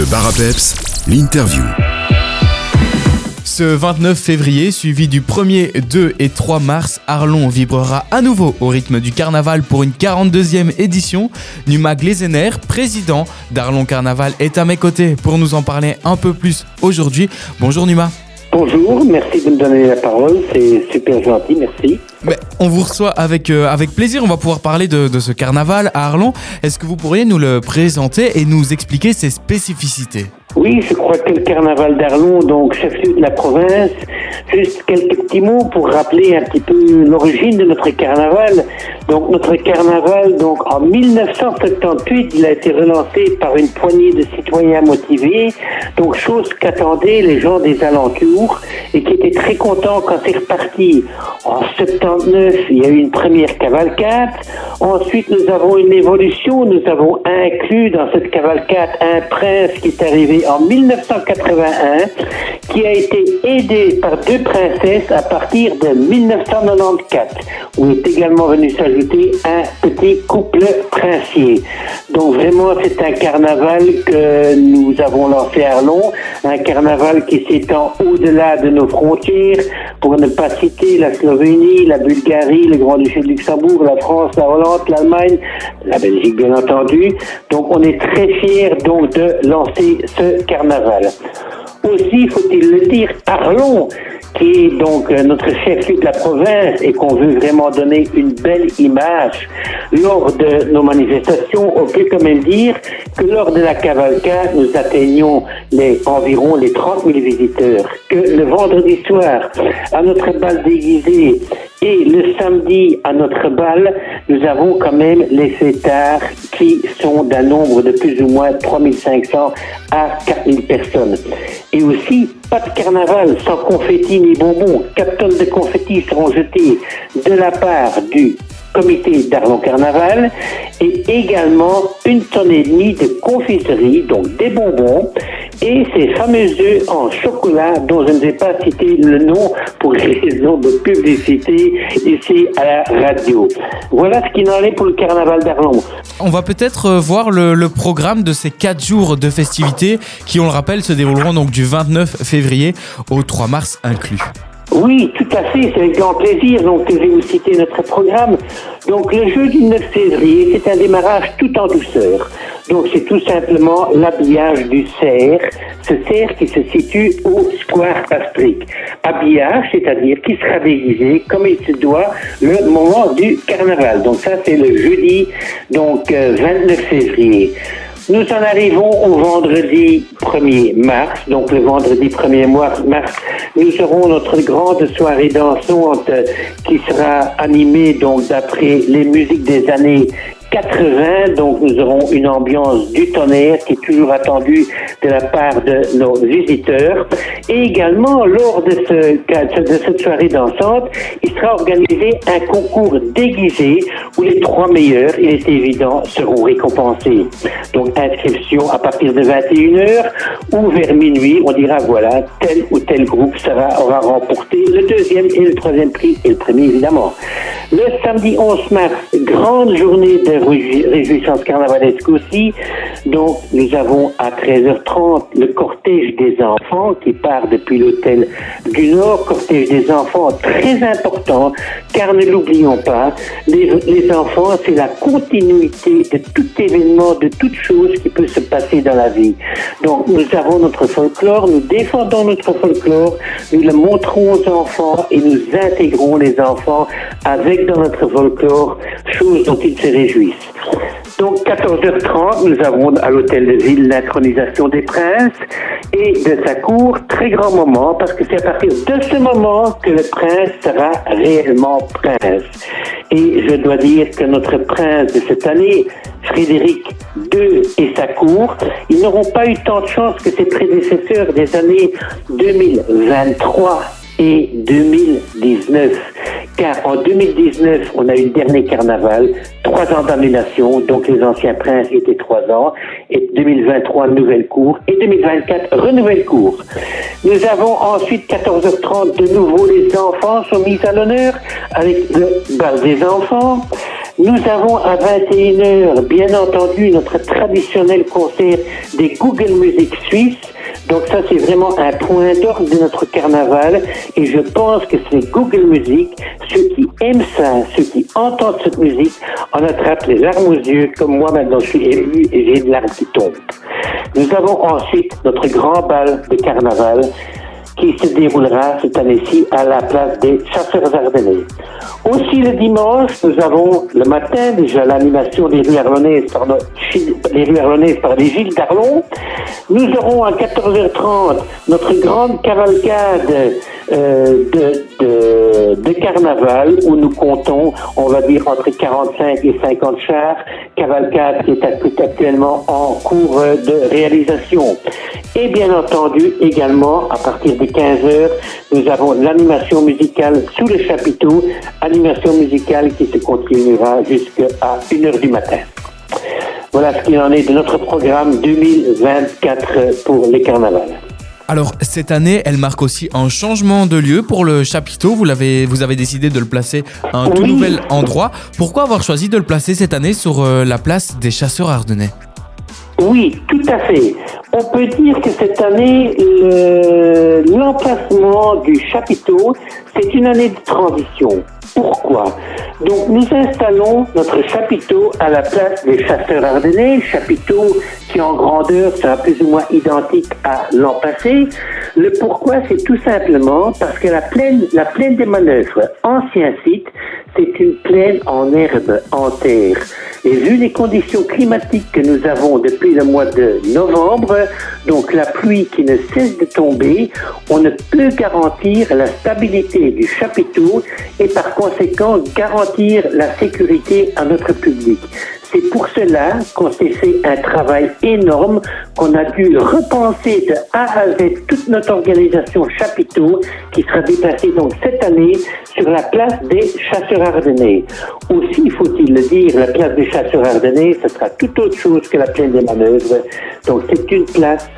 Le Bar à Peps, l'interview. Ce 29 février, suivi du 1er, 2 et 3 mars, Arlon vibrera à nouveau au rythme du carnaval pour une 42e édition. Numa Glezener, président d'Arlon Carnaval, est à mes côtés pour nous en parler un peu plus aujourd'hui. Bonjour Numa. Bonjour, merci de me donner la parole, c'est super gentil, merci. Mais on vous reçoit avec, euh, avec plaisir, on va pouvoir parler de, ce carnaval à Arlon. Est-ce que vous pourriez nous le présenter et nous expliquer ses spécificités? Oui, je crois que le carnaval d'Arlon, donc chef-lieu de la province, juste quelques petits mots pour rappeler un petit peu l'origine de notre carnaval. Donc notre carnaval, donc en 1978, il a été relancé par une poignée de citoyens motivés, donc chose qu'attendaient les gens des alentours et qui étaient très contents quand c'est reparti. En 79, il y a eu une première cavalcade. Ensuite, nous avons une évolution. Nous avons inclus dans cette cavalcade un prince qui est arrivé en 1981, qui a été aidé par deux princesses à partir de 1994, où est également venu s'ajouter un petit couple princier. Donc vraiment, c'est un carnaval que nous avons lancé à Arlon, un carnaval qui s'étend au-delà de nos frontières, pour ne pas citer la Slovénie, la Bulgarie, le Grand-Duché de Luxembourg, la France, la Hollande, l'Allemagne, la Belgique bien entendu. Donc on est très fiers donc de lancer ce carnaval. Aussi, faut-il le dire, Arlon, qui est donc euh, notre chef-lieu de la province et qu'on veut vraiment donner une belle image lors de nos manifestations, on peut quand même dire que lors de la cavalcade, nous atteignons les, environ les 30 000 visiteurs. Que le vendredi soir, à notre bal déguisé et le samedi à notre bal, nous avons quand même les fêtards qui sont d'un nombre de plus ou moins 3500 à 4000 personnes. Et aussi, pas de carnaval sans confettis ni bonbons. 4 tonnes de confettis seront jetées de la part du comité d'Arlon Carnaval et également une tonne et demie de confiserie, donc des bonbons et ces fameux œufs en chocolat dont je ne vais pas citer le nom pour raison de publicité ici à la radio. Voilà ce qu'il en est pour le carnaval d'Arlon. On va peut-être euh, voir le, le programme de ces 4 jours de festivités qui, on le rappelle, se dérouleront donc du 29 février au 3 mars inclus. Oui, tout à fait, c'est avec grand plaisir donc, que je vais vous citer notre programme. Donc le jeudi 9 février, c'est un démarrage tout en douceur. Donc c'est tout simplement l'habillage du cerf, ce cerf qui se situe au Square Pastrick. Habillage, c'est-à-dire qui sera déguisé comme il se doit le moment du carnaval. Donc ça c'est le jeudi, donc euh, 29 février. Nous en arrivons au vendredi 1er mars. Donc le vendredi 1er mars, nous aurons notre grande soirée dansante qui sera animée donc d'après les musiques des années 80, donc nous aurons une ambiance du tonnerre qui est toujours attendue de la part de nos visiteurs. Et également, lors de, ce, de cette soirée dansante, il sera organisé un concours déguisé où les trois meilleurs, il est évident, seront récompensés. Donc inscription à partir de 21h ou vers minuit, on dira voilà, tel ou tel groupe sera, aura remporté le deuxième et le troisième prix et le premier évidemment. Le samedi 11 mars, grande journée de réjouissance carnavalesque aussi. Donc, nous avons à 13h30 le cortège des enfants qui part depuis l'hôtel du Nord. Cortège des enfants très important, car ne l'oublions pas, les, les enfants, c'est la continuité de tout événement, de toute chose qui peut se passer dans la vie. Donc, nous avons notre folklore, nous défendons notre folklore, nous le montrons aux enfants et nous intégrons les enfants avec dans notre folklore, chose dont ils se réjouissent. Donc 14h30, nous avons à l'hôtel de ville l'intronisation des princes et de sa cour, très grand moment, parce que c'est à partir de ce moment que le prince sera réellement prince. Et je dois dire que notre prince de cette année, Frédéric II et sa cour, ils n'auront pas eu tant de chance que ses prédécesseurs des années 2023 et 2019. En 2019, on a eu le dernier carnaval, trois ans d'annulation, donc les anciens princes étaient trois ans, et 2023, nouvelle cour, et 2024, renouvelle cour. Nous avons ensuite 14h30, de nouveau les enfants sont mis à l'honneur avec le bal des enfants. Nous avons à 21h, bien entendu, notre traditionnel concert des Google Music Suisse. Donc ça, c'est vraiment un point d'ordre de notre carnaval. Et je pense que c'est Google Music, ceux qui aiment ça, ceux qui entendent cette musique, en attrapent les larmes aux yeux, comme moi maintenant je suis élu et j'ai de larmes qui tombent. Nous avons ensuite notre grand bal de carnaval qui se déroulera cette année-ci à la place des chasseurs ardennais. Aussi le dimanche, nous avons le matin déjà l'animation des rues arlonnaises par, les rues arlonnaises par les Gilles d'Arlon. Nous aurons à 14h30 notre grande cavalcade euh, de, de, carnaval où nous comptons, on va dire, entre 45 et 50 chars. Cavalcade qui est actuellement en cours de réalisation. Et bien entendu, également, à partir de 15 heures, nous avons l'animation musicale sous le chapiteau, animation musicale qui se continuera jusqu'à 1 heure du matin. Voilà ce qu'il en est de notre programme 2024 pour les carnavals. Alors cette année, elle marque aussi un changement de lieu pour le chapiteau. Vous l'avez, vous avez décidé de le placer à un tout nouvel endroit. Pourquoi avoir choisi de le placer cette année sur euh, la place des chasseurs ardennais? Oui, tout à fait. On peut dire que cette année, l'emplacement du chapiteau, c'est une année de transition. Pourquoi? Donc nous installons notre chapiteau à la place des chasseurs ardennais, chapiteau qui en grandeur sera plus ou moins identique à l'an passé. Le pourquoi, c'est tout simplement parce que la plaine, la plaine des manœuvres, ancien site, c'est une plaine en herbe, en terre. Et vu les conditions climatiques que nous avons depuis le mois de novembre, donc la pluie qui ne cesse de tomber, on ne peut garantir la stabilité du chapiteau et par conséquent garantir la sécurité à notre public. C'est pour cela qu'on s'est fait un travail énorme, qu'on a dû repenser de A à Z toute notre organisation chapiteau qui sera déplacée donc cette année sur la place des chasseurs ardennais. Aussi, faut-il le dire, la place des chasseurs ardennais, ce sera tout autre chose que la plaine des manœuvres. Donc c'est une place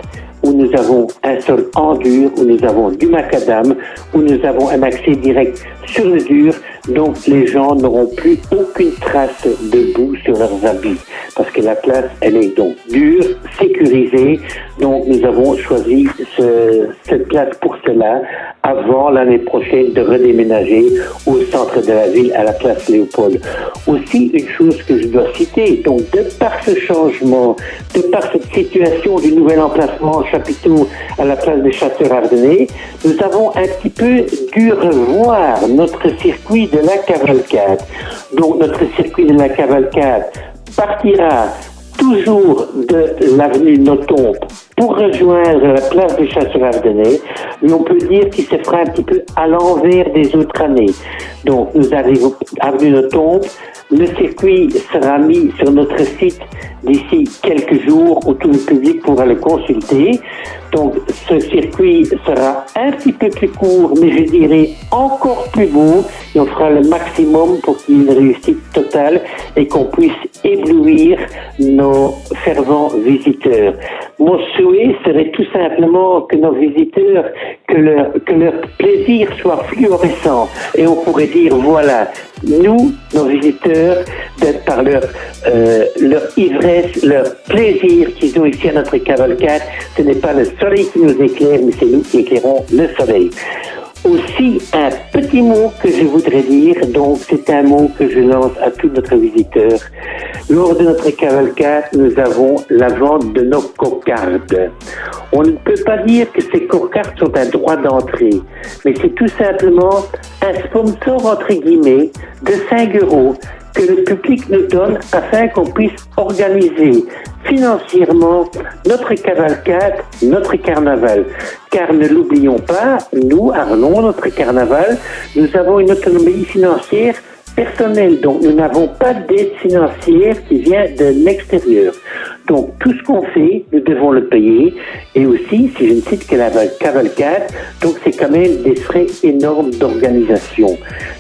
où nous avons un sol en dur, où nous avons du macadam, où nous avons un accès direct sur le dur, donc les gens n'auront plus aucune trace de boue sur leurs habits, parce que la place, elle est donc dure, sécurisée, donc nous avons choisi ce, cette place pour cela, avant l'année prochaine de redéménager au centre de la ville, à la place Léopold. Aussi, une chose que je dois citer, donc de par ce changement, de par cette situation du nouvel emplacement chapiteau à la place des chasseurs ardennais, nous avons un petit peu dû revoir notre circuit de la cavalcade. Donc notre circuit de la cavalcade partira toujours de l'avenue Notombe pour rejoindre la place des chasseurs ardennais, mais on peut dire qu'il se fera un petit peu à l'envers des autres années. Donc nous arrivons avenue Notombe, le circuit sera mis sur notre site d'ici quelques jours où tout le public pourra le consulter. Donc ce circuit sera un petit peu plus court, mais je dirais encore plus beau. Et on fera le maximum pour qu'il y ait une réussite totale et qu'on puisse éblouir nos fervents visiteurs. Mon souhait serait tout simplement que nos visiteurs, que leur, que leur plaisir soit fluorescent. Et on pourrait dire, voilà, nous, nos visiteurs, d'être par leur, euh, leur ivresse, leur plaisir qu'ils ont ici à notre cavalcade, ce n'est pas le soleil qui nous éclaire, mais c'est nous qui éclairons le soleil. Aussi, un petit mot que je voudrais dire, donc c'est un mot que je lance à tous notre visiteurs. Lors de notre cavalcade, nous avons la vente de nos cocardes. On ne peut pas dire que ces cocardes sont un droit d'entrée, mais c'est tout simplement un sponsor entre guillemets de 5 euros que le public nous donne afin qu'on puisse organiser financièrement notre cavalcade, notre carnaval. Car ne l'oublions pas, nous, Arlon, notre carnaval, nous avons une autonomie financière personnelle. Donc nous n'avons pas d'aide financière qui vient de l'extérieur. Donc tout ce qu'on fait, nous devons le payer. Et aussi, si je ne cite que la cavalcade, donc c'est quand même des frais énormes d'organisation.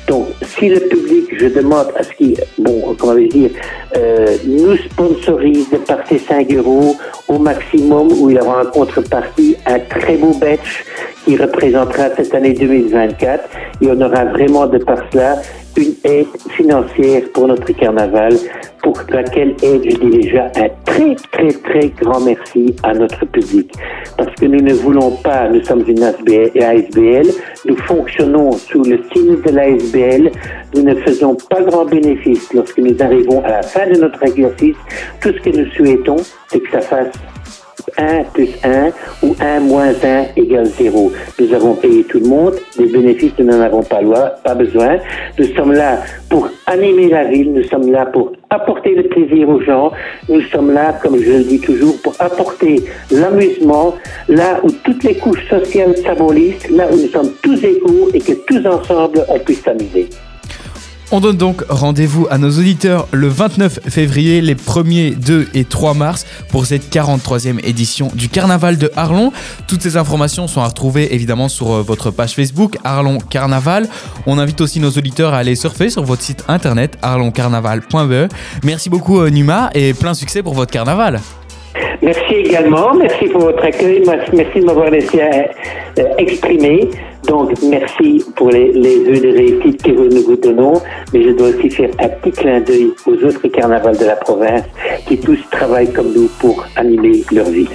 Donc si le public, je demande à ce qu'il, bon, comment dire, euh, nous sponsorise par ces 5 euros au maximum, où il aura en contrepartie un très beau badge qui représentera cette année 2024 et on aura vraiment de par cela une aide financière pour notre carnaval, pour laquelle aide, je dis déjà un très, très, très grand merci à notre public. Parce que nous ne voulons pas, nous sommes une ASBL, nous fonctionnons sous le signe de l'ASBL, nous ne faisons pas grand bénéfice lorsque nous arrivons à la fin de notre exercice. Tout ce que nous souhaitons, c'est que ça fasse 1 plus 1 ou 1 moins 1 égale 0. Nous avons payé tout le monde, des bénéfices, nous n'en avons pas, pas besoin. Nous sommes là pour animer la ville, nous sommes là pour apporter le plaisir aux gens, nous sommes là, comme je le dis toujours, pour apporter l'amusement là où toutes les couches sociales s'abolissent, là où nous sommes tous égaux et que tous ensemble on puisse s'amuser. On donne donc rendez-vous à nos auditeurs le 29 février, les 1er, 2 et 3 mars pour cette 43e édition du Carnaval de Arlon. Toutes ces informations sont à retrouver évidemment sur euh, votre page Facebook Arlon Carnaval. On invite aussi nos auditeurs à aller surfer sur votre site internet arloncarnaval.be. Merci beaucoup euh, Numa et plein succès pour votre carnaval. Merci également, merci pour votre accueil, merci de m'avoir laissé euh, exprimer. Donc, merci pour les, les de réussite que nous vous donnons, mais je dois aussi faire un petit clin d'œil aux autres carnavals de la province qui tous travaillent comme nous pour animer leur ville.